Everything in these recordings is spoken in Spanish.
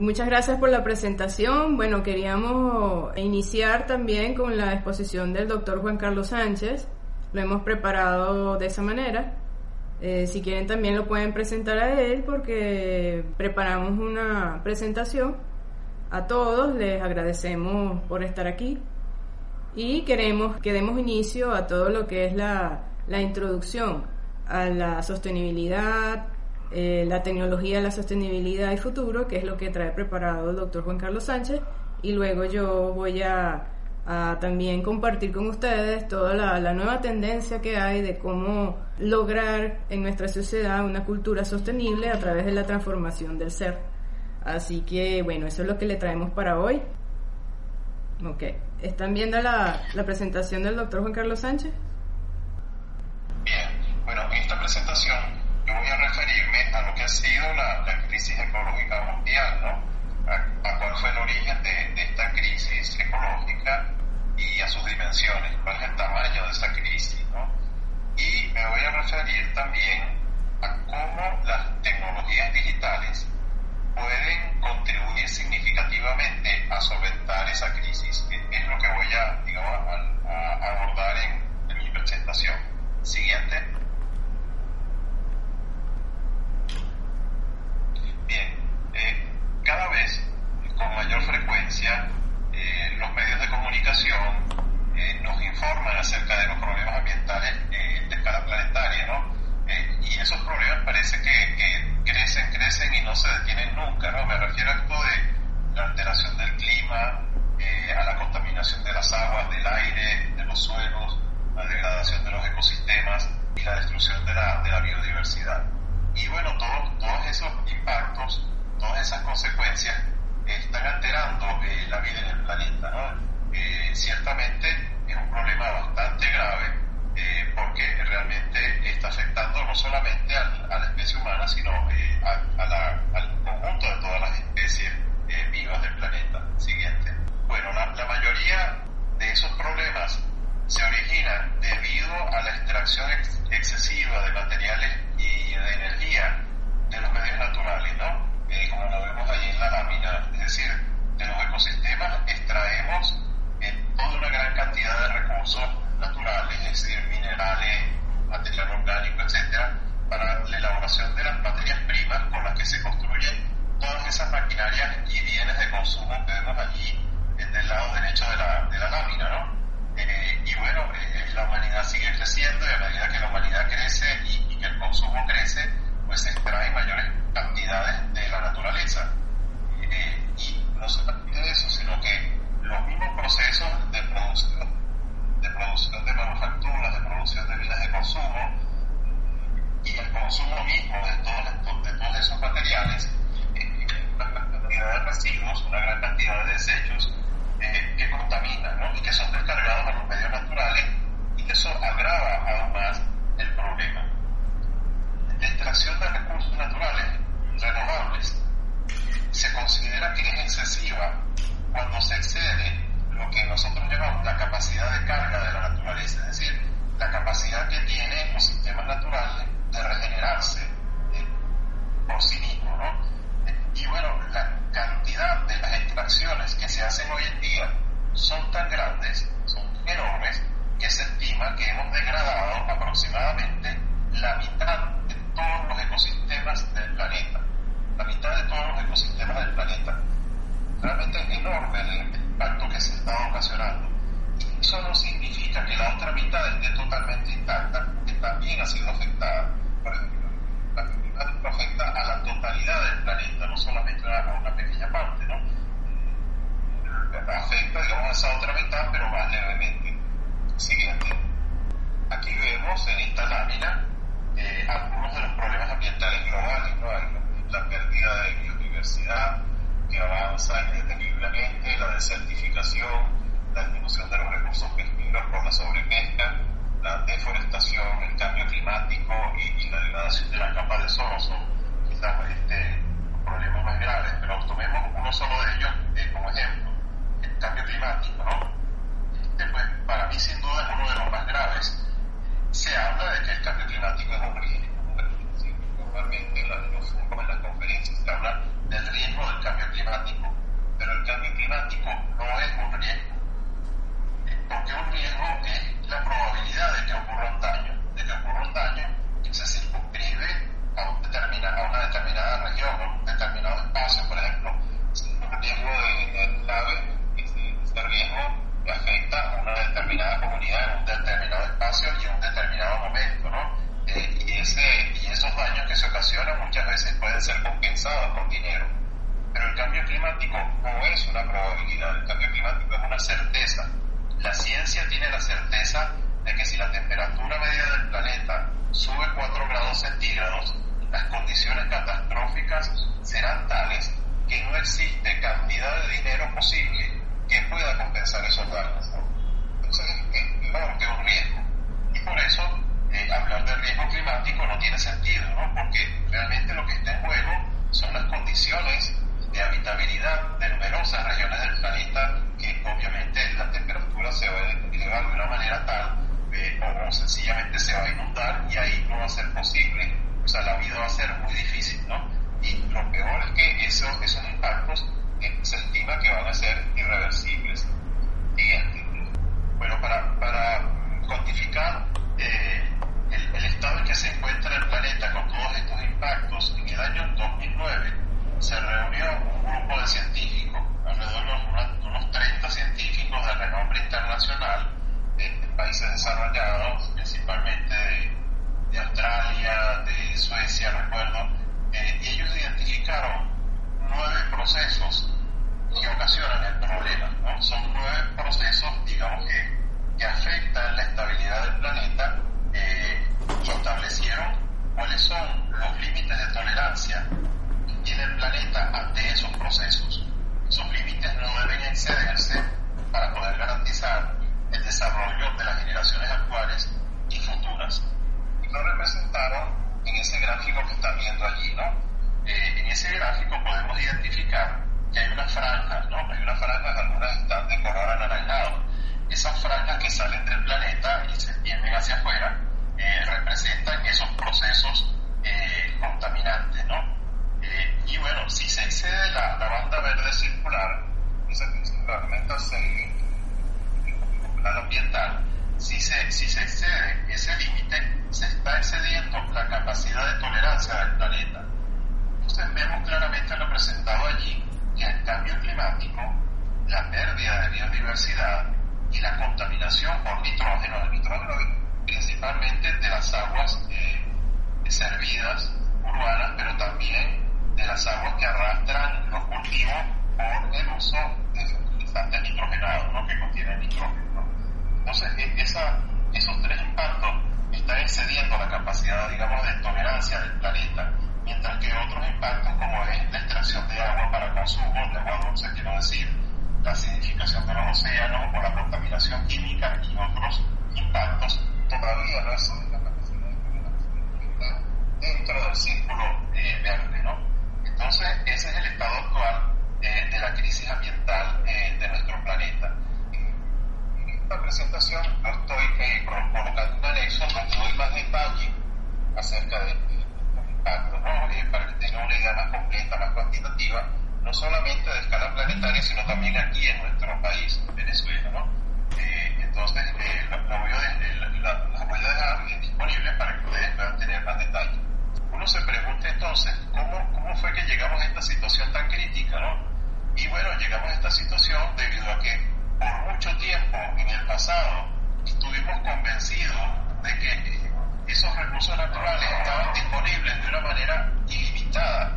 Muchas gracias por la presentación. Bueno, queríamos iniciar también con la exposición del doctor Juan Carlos Sánchez. Lo hemos preparado de esa manera. Eh, si quieren también lo pueden presentar a él porque preparamos una presentación. A todos les agradecemos por estar aquí y queremos que demos inicio a todo lo que es la, la introducción a la sostenibilidad, eh, la tecnología, la sostenibilidad y futuro, que es lo que trae preparado el doctor Juan Carlos Sánchez, y luego yo voy a, también compartir con ustedes toda la, nueva tendencia que hay de cómo lograr en nuestra sociedad una cultura sostenible a través de la transformación del ser. Así que bueno, eso es lo que le traemos para hoy. Ok, ¿están viendo la, la presentación del doctor Juan Carlos Sánchez? Bien, bueno, en esta presentación voy a referirme a lo que ha sido la, crisis ecológica mundial, ¿no? A, cuál fue el origen de, esta crisis ecológica y a sus dimensiones, cuál es el tamaño de esa crisis, ¿no? Y me voy a referir también a cómo las tecnologías digitales pueden contribuir significativamente a solventar esa crisis, es lo que voy a, digamos, a, abordar en mi presentación. Siguiente. Bien, eh, cada vez con mayor frecuencia eh, los medios de comunicación eh, nos informan acerca de los problemas ambientales de escala planetaria, ¿no? y esos problemas parece que, crecen, crecen y no se detienen nunca, ¿no? Me refiero a esto de la alteración del clima, a la contaminación de las aguas, del aire, de los suelos, la degradación de los ecosistemas y la destrucción de la, de la biodiversidad. Y bueno, todos, todos esos impactos, todas esas consecuencias están alterando eh, la vida en el planeta. ¿no? Eh, ciertamente es un problema bastante grave eh, porque realmente está solamente a la especie humana, sino al conjunto de todas las especies vivas del planeta. Siguiente. Bueno, la, la mayoría de esos problemas se originan debido a la extracción excesiva bienes de consumo que vemos allí del lado derecho de la, de la lámina, ¿no? Eh, y bueno, eh, la humanidad sigue creciendo y a medida que la humanidad crece y, que el consumo crece, pues se extraen mayores cantidades de la naturaleza. Eh, y no solamente eso, sino que los mismos procesos de producción, de producción de manufacturas, de producción de bienes de consumo y el consumo mismo de todos, de todos esos materiales, una gran cantidad de residuos, una gran cantidad de desechos, eh, que contaminan ¿no? y que son descargados a los medios naturales y que eso agrava aún más el problema. La extracción de recursos naturales renovables se considera que es excesiva cuando se excede lo que nosotros llamamos la capacidad de carga de la naturaleza, es decir, la capacidad que tienen los sistemas naturales de regenerarse eh, por sí mismos. ¿no? Y bueno, la cantidad de las extracciones que se hacen hoy en día son tan grandes, son enormes, que se estima que hemos degradado aproximadamente la mitad de todos los ecosistemas del planeta. La mitad de todos los ecosistemas del planeta. Realmente es enorme el impacto que se está ocasionando. Y eso no significa que la otra mitad esté totalmente intacta, sido afectada. Por ejemplo, afecta a la totalidad del planeta, no solamente a una pequeña parte, ¿no? Afecta, digamos, a esa otra mitad, pero más levemente. Siguiente. Aquí vemos en esta lámina eh, algunos de los problemas ambientales globales, ¿no? la pérdida de biodiversidad que avanza indetectiblemente, la desertificación, la disminución de los recursos pesqueros por la sobrepesca, la deforestación, el cambio climático y, la degradación de la capa de ozono son quizás este, problemas más graves, pero tomemos uno solo de ellos eh, como ejemplo, el cambio climático, ¿no? Este, pues, para mí sin duda es uno de los más graves. Se habla de que el cambio climático es un riesgo, normalmente en, los, en las conferencias se habla del riesgo del cambio climático ese, y esos daños que se ocasionan muchas veces pueden ser compensados con dinero. Pero el cambio climático no es una probabilidad, el cambio climático es una certeza. La ciencia tiene la certeza de que si la temperatura media del planeta sube 4 grados centígrados, las condiciones catastróficas serán tales que no existe cantidad de dinero posible que pueda compensar esos daños. Entonces es un riesgo. Y por eso eh, hablar de riesgo climático no tiene sentido, ¿no? porque realmente lo que está en juego son las condiciones de habitabilidad de numerosas regiones del planeta que obviamente la temperatura se va a elevar de una manera tal eh, o, sencillamente se va a inundar y ahí no va a ser posible, o sea, la vida va a ser muy difícil, ¿no? Y lo peor es que eso, esos impactos eh, se estima que van a ser irreversibles. Siguiente. Bueno, para, para cuantificar eh, el, el, estado en que se encuentra el planeta con todos estos impactos, en el año 2009 se reunió un grupo de científicos, alrededor de unos, unos 30 científicos de renombre internacional, de, de países desarrollados, principalmente de, de, Australia, de Suecia, recuerdo, eh, y ellos identificaron nueve procesos que ocasionan el problema. ¿no? Son nueve procesos, digamos, que, que afectan la estabilidad del planeta eh, y establecieron cuáles son los límites de tolerancia que tiene el planeta ante esos procesos. Esos límites no deben excederse para poder garantizar el desarrollo de las generaciones actuales y futuras. Y lo representaron en ese gráfico que están viendo allí, ¿no? Eh, en ese gráfico podemos identificar que hay unas franjas, ¿no? Hay unas franjas, algunas están de color anaranjado. Esas franjas que salen del planeta y se extienden hacia afuera eh, representan esos procesos eh, contaminantes, ¿no? Eh, y bueno, si se excede la, la banda verde circular, esa que se fragmenta ambiental, si se, si se excede ese límite, se está excediendo la capacidad de tolerancia del planeta. Entonces vemos claramente representado allí que el cambio climático, la pérdida de biodiversidad y la contaminación por nitrógeno, el nitrógeno principalmente de las aguas eh, servidas urbanas, pero también de las aguas que arrastran los cultivos por el uso de fertilizantes nitrogenados, ¿no? que contienen nitrógeno. Entonces, esa, esos tres impactos están excediendo la capacidad, digamos, de tolerancia del planeta, mientras que otros impactos, como es la extracción de agua para consumo, de agua dulce, quiero decir, la acidificación de los océanos o la contaminación química y otros impactos, todavía no exceden la capacidad de tolerancia dentro del círculo eh, verde, ¿no? Entonces, ese es el estado actual eh, de la crisis ambiental eh, de nuestro planeta. En esta presentación no estoy eh, colocando un anexo donde doy más detalle acerca de, estos impactos, ¿no? para que tengan una idea más completa, más cuantitativa, no solamente de escala planetaria, sino también aquí en nuestro país, Venezuela, ¿no? entonces, la, la, voy a, la, la, voy a dejar disponible para que ustedes puedan tener más detalle. Uno se pregunta entonces, ¿cómo, ¿cómo fue que llegamos a esta situación tan crítica, no? Y bueno, llegamos a esta situación debido a que por mucho tiempo en el pasado estuvimos convencidos de que esos recursos naturales estaban disponibles de una manera ilimitada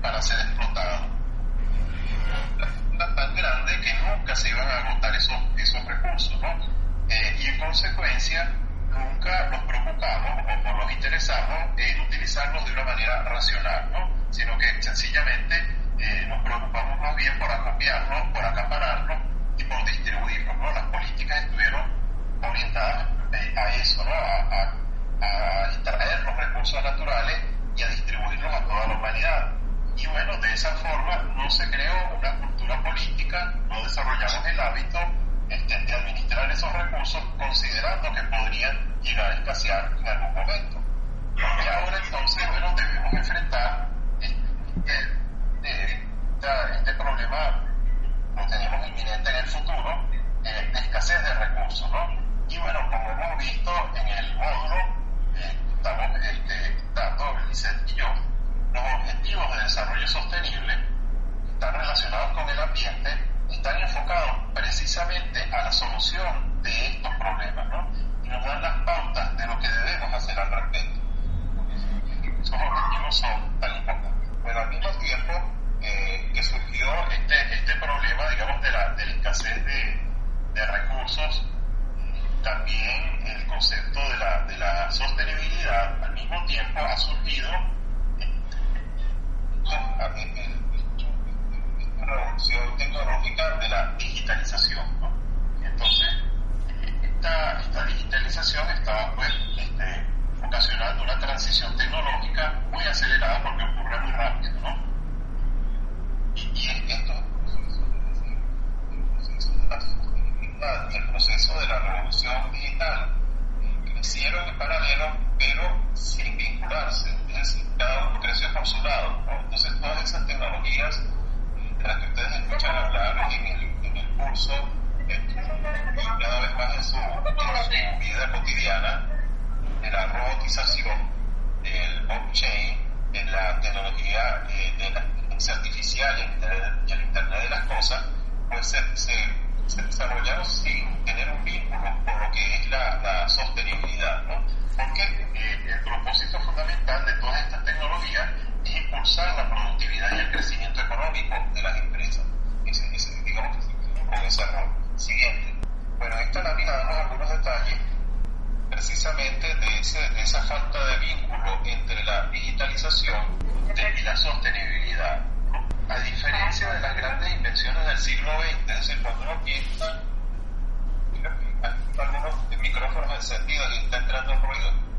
para ser explotados. Tan grande que nunca se iban a agotar esos, esos recursos, ¿no? Eh, y en consecuencia, nunca nos preocupamos o, nos interesamos en utilizarlos de una manera racional, ¿no? Sino que sencillamente eh, nos preocupamos más bien por acopiarnos, por acapararnos y por distribuirnos, ¿no? Las políticas estuvieron orientadas eh, a eso, ¿no? A, a, a extraer los recursos naturales y a distribuirlos a toda la humanidad. Y bueno, de esa forma no se creó una cultura política, no desarrollamos el hábito este, de administrar esos recursos considerando que podrían llegar a escasear en algún momento. Y ahora entonces, bueno, debemos enfrentar este, este, este problema, lo tenemos inminente en el futuro, eh, de escasez de recursos, ¿no? Y bueno, como hemos visto en el módulo, eh, estamos este, dando, Lisette y yo, los objetivos de desarrollo sostenible están relacionados con el ambiente, están enfocados precisamente a la solución de la productividad y el crecimiento económico de las empresas. Ese, digamos con ese rol. Siguiente. Bueno, esta lámina damos algunos detalles precisamente de, ese, de esa falta de vínculo entre la digitalización y la sostenibilidad a diferencia de las grandes invenciones del siglo XX, es decir, cuando uno piensa, algunos micrófonos encendidos y está entrando el ruido.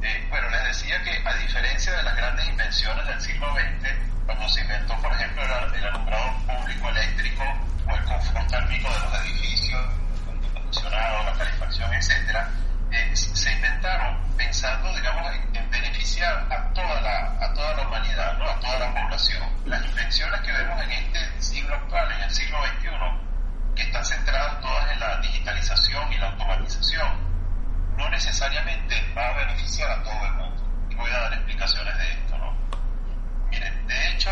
Eh, bueno, les decía que a diferencia de las grandes invenciones del siglo XX, cuando se inventó, por ejemplo, el, el alumbrado público eléctrico o el confort térmico de los edificios, el acondicionado, la calefacción, etcétera, eh, se inventaron pensando, digamos, en, beneficiar a toda la, a toda la humanidad, ¿no? a toda la población. Las invenciones que vemos en este siglo actual, en el siglo XXI, que están centradas todas en la digitalización y la automatización, no necesariamente va a beneficiar a todo el mundo. Y voy a dar explicaciones de esto. ¿no? Miren, de hecho,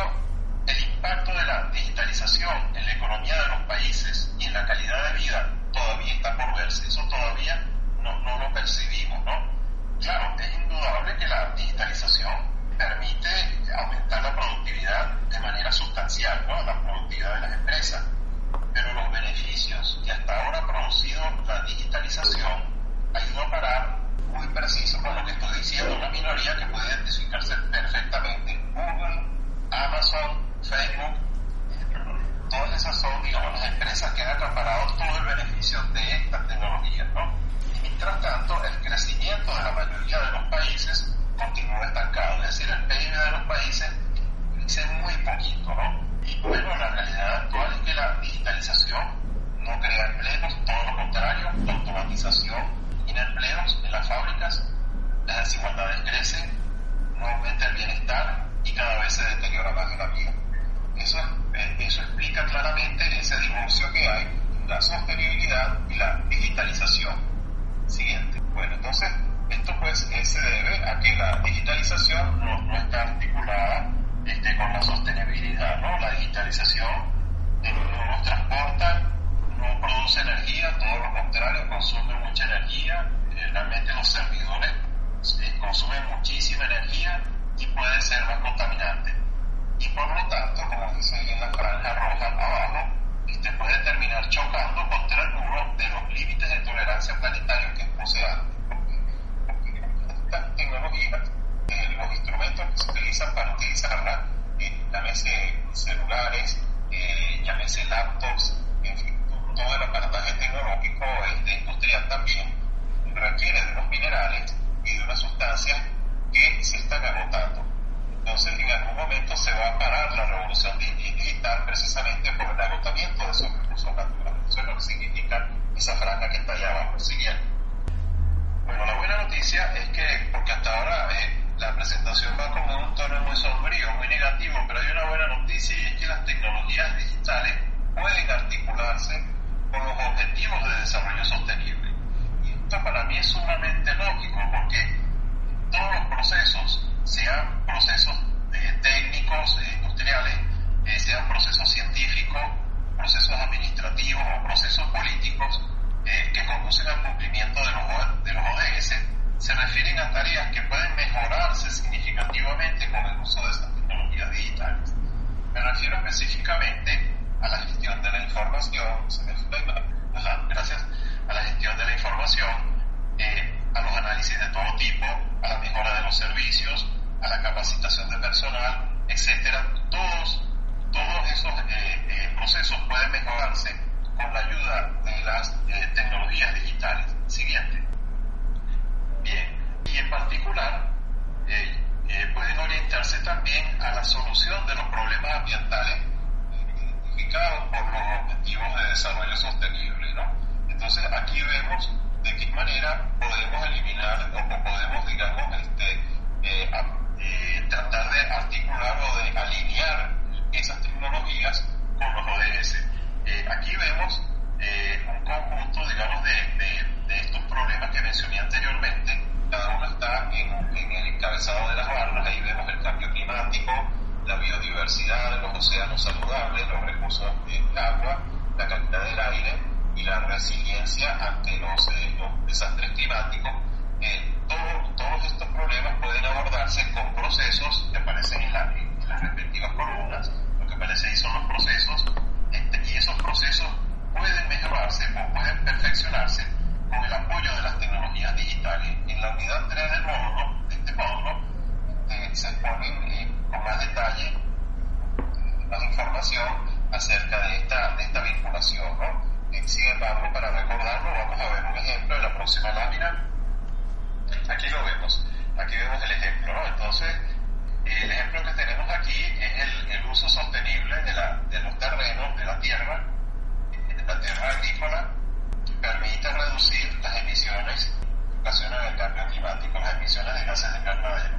el impacto de la digitalización en la economía de los países y en la calidad de vida todavía está por verse. Eso todavía no, no lo percibimos, ¿no? Claro, es indudable que la digitalización permite aumentar la productividad de manera sustancial, ¿no? La productividad de las empresas. Pero los beneficios que hasta ahora ha producido la digitalización ayudó a parar muy preciso con lo que estoy diciendo, una minoría que puede identificarse perfectamente. Google, Amazon, Facebook, todas esas son, digamos, las empresas que han acaparado todo el beneficio de estas tecnologías, ¿no? Mientras tanto, el crecimiento de la mayoría de los países continúa estancado, es decir, el PIB de los países crece muy poquito, ¿no? Y bueno, la realidad actual es que la digitalización no crea empleos, todo lo contrario, la automatización y empleos en las fábricas, las desigualdades crecen, no aumenta el bienestar y cada vez se deteriora más la vida. Eso, eh, eso explica claramente ese divorcio que hay la sostenibilidad y la digitalización siguiente. Bueno, entonces, esto pues eh, se debe a que la digitalización no, no está articulada este, con la sostenibilidad, ¿no? La digitalización eh, no nos transporta, no produce energía, todo lo contrario, consume mucha energía, eh, realmente los servidores consumen muchísima energía y puede ser más contaminante. Y por lo tanto, como dice en la franja roja abajo, este puede terminar chocando contra el muro de los límites de tolerancia planetaria que posea. Porque estas tecnologías, eh, los instrumentos que se utilizan para utilizarla, eh, llámese celulares, eh, llámese laptops, en fin, todo el aparataje tecnológico este, industrial también, requiere de unos minerales y de unas sustancias que se están agotando entonces, en algún momento se va a parar la revolución digital precisamente por el agotamiento de esos recursos naturales. Eso es lo que significa esa franja que está allá abajo siguiente. Bueno, la buena noticia es que, porque hasta ahora eh, la presentación va como en un tono muy sombrío, muy negativo, pero hay una buena noticia y es que las tecnologías digitales pueden articularse con los objetivos de desarrollo sostenible. Y esto para mí es sumamente lógico porque todos los procesos sean procesos eh, técnicos, eh, industriales, eh, sean procesos científicos, procesos administrativos o procesos políticos que conducen al cumplimiento de los, de los ODS, se refieren a tareas que pueden mejorarse significativamente con el uso de estas tecnologías digitales. Me refiero específicamente a la gestión de la información, se me gracias, a la gestión de la información, eh, a los análisis de todo tipo, a la mejora de los servicios, a la capacitación de personal, etcétera. Todos, todos esos eh, eh, procesos pueden mejorarse con la ayuda de las tecnologías digitales. Siguiente. Bien, y en particular pueden orientarse también a la solución de los problemas ambientales identificados por los objetivos de desarrollo sostenible. ¿no? Entonces aquí vemos de qué manera podemos eliminar o podemos, digamos, este, eh, eh, tratar de articular o de alinear esas tecnologías con los ODS. Eh, aquí vemos un conjunto, digamos, de, de, estos problemas que mencioné anteriormente. Cada uno está en, en el encabezado de las barras. Ahí vemos el cambio climático, la biodiversidad, los océanos saludables, los recursos agua, la calidad del aire y la resiliencia ante los, eh, desastres climáticos. Eh, todos estos problemas pueden abordarse con procesos que aparecen en, las respectivas columnas. Lo que aparece ahí son los procesos este, y esos procesos pueden mejorarse o pueden perfeccionarse con el apoyo de las tecnologías digitales. En la unidad 3 del módulo, de este módulo, eh, se exponen con más detalle más información acerca de esta, de esta vinculación. ¿no? sin embargo, para recordarlo, vamos a ver un ejemplo en la próxima lámina. Aquí lo vemos, aquí vemos el ejemplo. ¿no? Entonces, el ejemplo que tenemos aquí es el, el uso sostenible de, la, de los terrenos, de la tierra, de la tierra agrícola, que permite reducir las emisiones que ocasionan el cambio climático, las emisiones de gases de invernadero.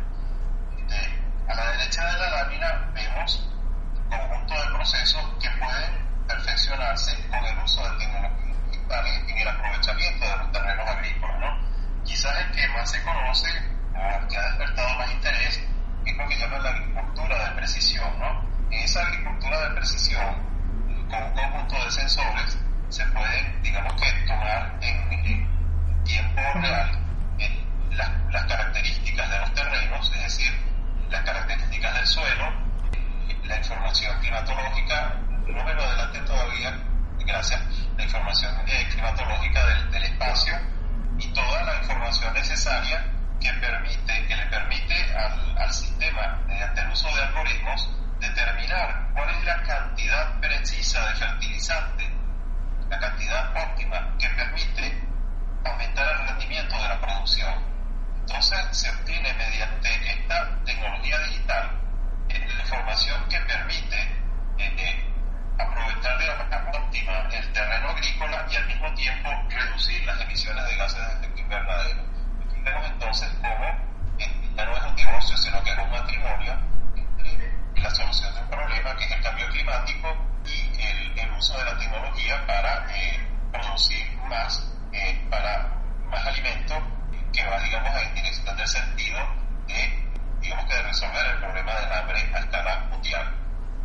Este, a la derecha de la lámina vemos un conjunto de procesos que pueden perfeccionarse con el uso de tecnologías digitales en el aprovechamiento de los terrenos agrícolas. ¿no? Quizás el que más se conoce o que ha despertado más interés es lo que llaman la agricultura de precisión. ¿no? En esa agricultura de precisión, con un conjunto de sensores, se pueden, digamos que, tomar en, en tiempo real en las, las características de los terrenos, es decir, las características del suelo, la información climatológica, no me lo adelante todavía, gracias, la información eh, climatológica del, espacio y toda la información necesaria que permite, que le permite al, al sistema, mediante el uso de algoritmos, determinar cuál es la cantidad precisa de fertilizante, la cantidad óptima que permite aumentar el rendimiento de la producción. Entonces se obtiene mediante esta tecnología digital eh, la información que permite eh, eh, aprovechar de la manera óptima el terreno agrícola y al mismo tiempo reducir las emisiones de gases de efecto invernadero. Vemos entonces cómo ya no es un divorcio, sino que es un matrimonio entre la solución de un problema que es el cambio climático y el, el uso de la tecnología para producir más, para más alimentos que va, digamos, en dirección del sentido de, digamos que de resolver el problema del hambre a escala mundial.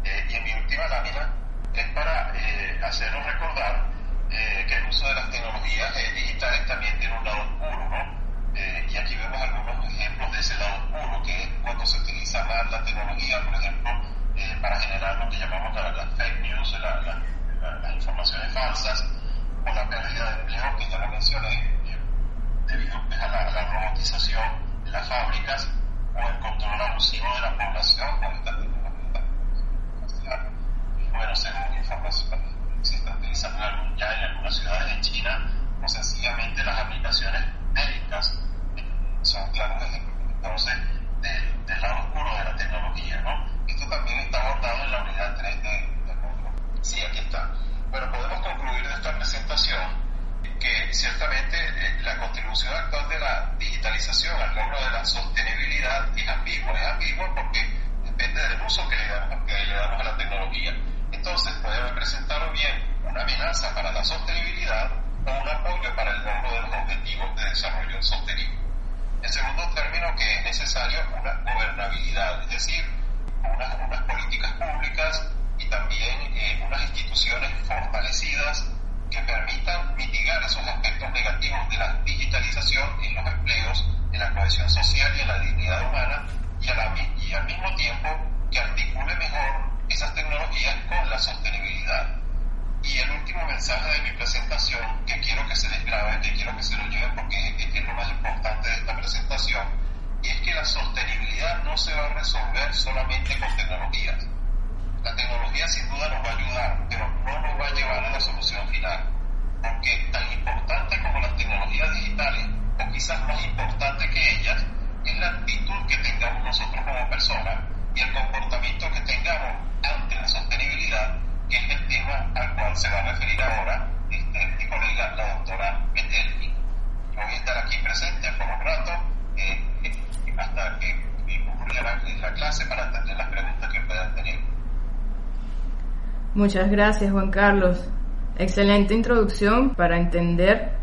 Eh, y en mi última lámina es para eh, hacernos recordar eh, que el uso de las tecnologías digitales también tiene un lado oscuro, ¿no? y aquí vemos algunos ejemplos de ese lado oscuro, que es cuando se utiliza más la tecnología, por ejemplo, para generar lo que llamamos las fake news, las informaciones falsas, o la pérdida de empleo, que ya lo mencioné, debido a la, la, robotización de las fábricas o el control abusivo de la población con esta tecnología. Bueno, según información se está utilizando ya en algunas ciudades de China, o sencillamente las aplicaciones médicas son claros ejemplos entonces del, del lado oscuro de la tecnología. ¿no? Esto también está abordado en la unidad 3 del mundo. Sí, aquí está. Bueno, podemos concluir de esta presentación que ciertamente eh, la contribución actual de la digitalización al logro de la sostenibilidad es ambigua, es ambigua porque depende del uso que le damos, que le damos a la tecnología. Entonces puede representar o bien una amenaza para la sostenibilidad o un apoyo para el logro de los objetivos de desarrollo sostenible. En segundo término, que es necesario una gobernabilidad, es decir, unas, unas políticas públicas y también eh, unas instituciones fortalecidas que permitan mitigar esos aspectos negativos de la digitalización en los empleos, en la cohesión social y en la dignidad humana, y, y al mismo tiempo que articule mejor esas tecnologías con la sostenibilidad. Y el último mensaje de mi presentación, que quiero que se les grabe, que quiero que se lo lleven porque es lo más importante de esta presentación, y es que la sostenibilidad no se va a resolver solamente con tecnologías. La tecnología sin duda nos va a ayudar, pero no nos va a llevar a la solución final. Porque tan importante como las tecnologías digitales, o quizás más importante que ellas, es la actitud que tengamos nosotros como personas y el comportamiento que tengamos ante la sostenibilidad, que es el tema al cual se va a referir ahora este, mi colega, la doctora Metelmi. Yo voy a estar aquí presente por un rato eh, eh, hasta que concluya la, la clase para atender las preguntas que puedan tener. Muchas gracias, Juan Carlos. Excelente introducción para entender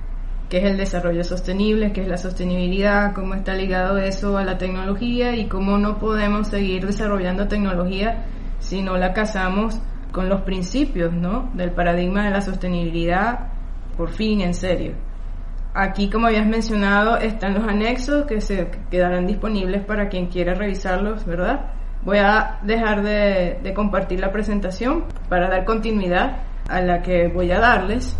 qué es el desarrollo sostenible, qué es la sostenibilidad, cómo está ligado eso a la tecnología y cómo no podemos seguir desarrollando tecnología si no la casamos con los principios ¿no? del paradigma de la sostenibilidad, por fin, en serio. Aquí, como habías mencionado, están los anexos que se quedarán disponibles para quien quiera revisarlos, ¿verdad? Voy a dejar de, de compartir la presentación para dar continuidad a la que voy a darles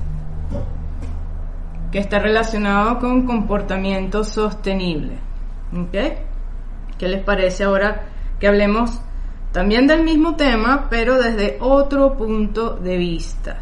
que está relacionado con comportamiento sostenible. ¿Ok? ¿Qué les parece ahora que hablemos también del mismo tema, pero desde otro punto de vista?